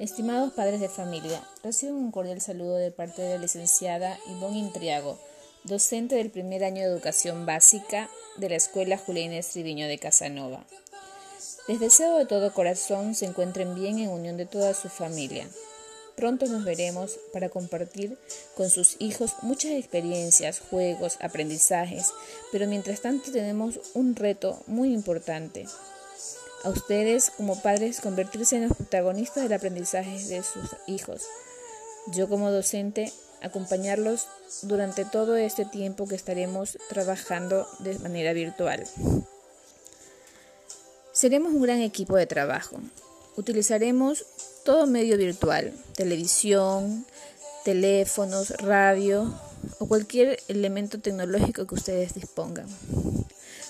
Estimados padres de familia, recibo un cordial saludo de parte de la licenciada Ivonne Intriago, docente del primer año de educación básica de la Escuela Julián Estriviño de Casanova. Les deseo de todo corazón se encuentren bien en unión de toda su familia. Pronto nos veremos para compartir con sus hijos muchas experiencias, juegos, aprendizajes, pero mientras tanto tenemos un reto muy importante, a ustedes como padres convertirse en los protagonistas del aprendizaje de sus hijos. Yo como docente acompañarlos durante todo este tiempo que estaremos trabajando de manera virtual. Seremos un gran equipo de trabajo. Utilizaremos todo medio virtual, televisión, teléfonos, radio o cualquier elemento tecnológico que ustedes dispongan.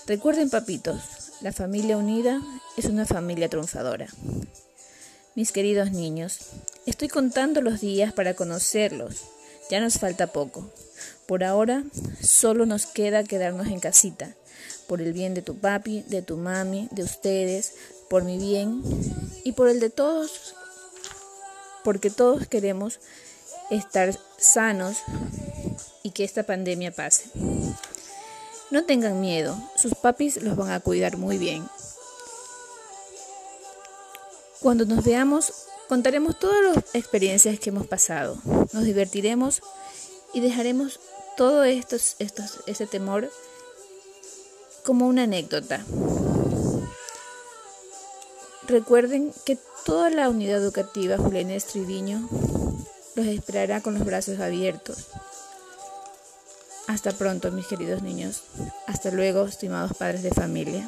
Recuerden, papitos, la familia unida es una familia triunfadora. Mis queridos niños, estoy contando los días para conocerlos. Ya nos falta poco. Por ahora, solo nos queda quedarnos en casita. Por el bien de tu papi, de tu mami, de ustedes, por mi bien y por el de todos, porque todos queremos estar sanos y que esta pandemia pase. No tengan miedo, sus papis los van a cuidar muy bien. Cuando nos veamos, contaremos todas las experiencias que hemos pasado, nos divertiremos y dejaremos todo esto, ese temor como una anécdota. Recuerden que toda la unidad educativa Julián Estriviño los esperará con los brazos abiertos. Hasta pronto, mis queridos niños. Hasta luego, estimados padres de familia.